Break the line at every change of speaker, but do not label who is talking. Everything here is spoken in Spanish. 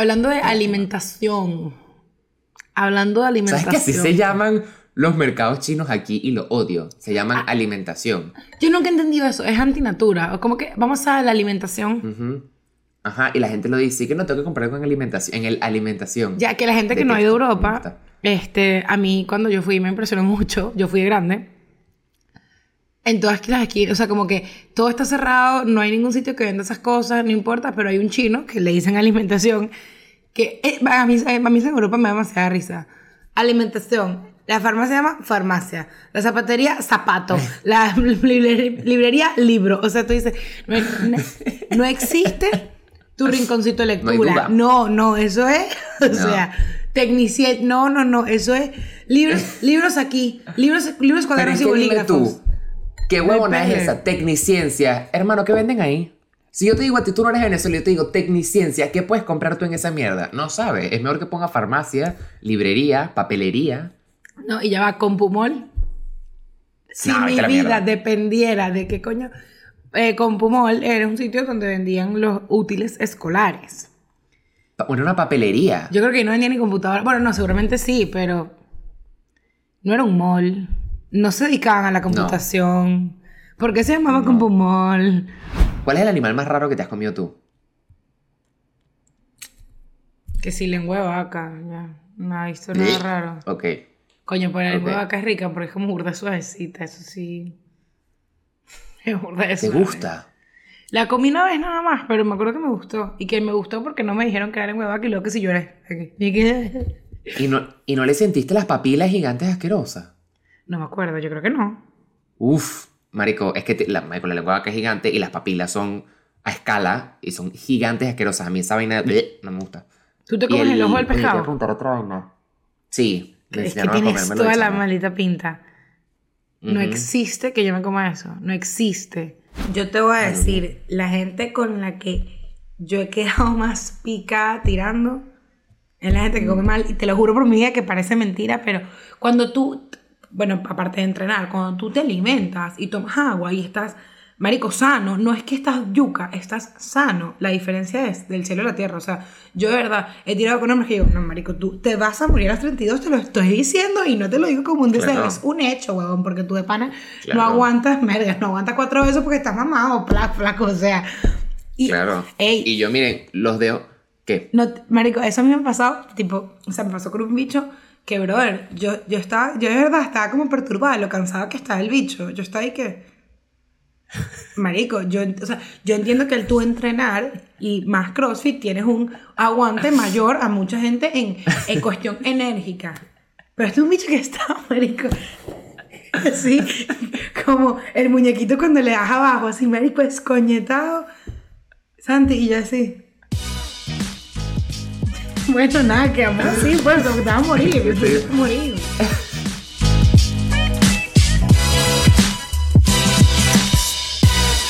Hablando de alimentación. Hablando de alimentación.
¿Sabes que así se llaman los mercados chinos aquí y lo odio? Se llaman
Ah.
alimentación.
Yo nunca he entendido eso. Es antinatura. O como que vamos a la alimentación.
Ujú. Ajá, y la gente lo dice, que no tengo que comprar con alimentación, en el alimentación.
Ya que la gente que no ha ido a Europa, este, a mí cuando yo fui me impresionó mucho. Yo fui de grande. En todas las esquinas, o sea, como que todo está cerrado, no hay ningún sitio que venda esas cosas, no importa, pero hay un chino que le dicen alimentación, que eh, a, mí, a mí en Europa me da demasiada risa. Alimentación. La farmacia se llama farmacia. La zapatería, zapato. La librería, librería, libro. O sea, tú dices, no, no- no existe tu rinconcito de
No
lectura.
duda.
No, no, eso es, o
No.
sea, tecnici... No, no, no, eso es libros, libros aquí, libros, libros cuadernos y bolígrafos.
tú, ¿qué huevona es esa? Tecniciencia. Hermano, ¿qué venden ahí? Si yo te digo a ti, tú no eres venezolano, yo te digo tecniciencia, ¿qué puedes comprar tú en esa mierda? No sabes. Es mejor que ponga farmacia, librería, papelería.
No, y ya va, Compumol. Si
No,
mi vida
mierda.
dependiera de qué coño. Eh, Compumol era un sitio donde vendían los útiles escolares.
Bueno, una papelería.
Yo creo que no vendía ni computadora. Bueno, no, seguramente sí, pero no era un mall. No se dedicaban a la computación. ¿Por qué se llamaba Compumol?
¿Cuál es el animal más raro que te has comido tú?
Que si lengua de vaca, ya. No he visto nada raro.
Ok.
Coño, pero la lengua de vaca es rica porque es como burda suavecita, eso sí. Es burda de
¿Te
suave.
gusta?
La comí una vez nada más, pero me acuerdo que me gustó. Y que me gustó porque no me dijeron que era lengua de vaca y luego que si lloré. ¿Y
no, ¿Y no le sentiste las papilas gigantes asquerosas?
No me acuerdo, yo creo que no.
Uf, marico, es que te- la, marico, la lengua es gigante y las papilas son a escala y son gigantes asquerosas. A mí esa vaina bleh, no me gusta.
¿Tú te comes el, ojo del pescado?
preguntar otra vaina. Sí, me
Es que
enseñaron a
tienes toda la maldita pinta. No existe que yo me coma eso. No existe. Yo te voy a decir, la gente con la que yo he quedado más picada tirando es la gente que come mal. Y te lo juro por mi vida que parece mentira, pero cuando tú, bueno, aparte de entrenar, cuando tú te alimentas y tomas agua y estás, marico, sano, no es que estás yuca, estás sano. La diferencia es del cielo a la tierra. O sea, yo de verdad he tirado con hombres que digo, no, marico, tú te vas a morir a los 32, te lo estoy diciendo y no te lo digo como un deseo,
Claro.
es un hecho, huevón, porque tú de pana
Claro.
no aguantas, merga, no aguantas cuatro veces porque estás mamado, flaco, o sea. Y,
Claro.
Ey,
Y yo, miren, los dejo. ¿Qué?
no, marico, eso a mí me ha pasado, tipo, o sea, me pasó con un bicho que, brother, yo, yo estaba, yo de verdad estaba como perturbada, lo cansada que estaba el bicho. Yo estaba ahí que... Marico, yo, o sea, yo entiendo que el tú entrenar y más CrossFit tienes un aguante mayor a mucha gente en, en cuestión enérgica. Pero este es un bicho que está, marico, así, como el muñequito cuando le das abajo, así, marico, escoñetado. Santi, y yo así. Bueno, nada, quedamos así, pues, porque te vas a morir, te vas a morir.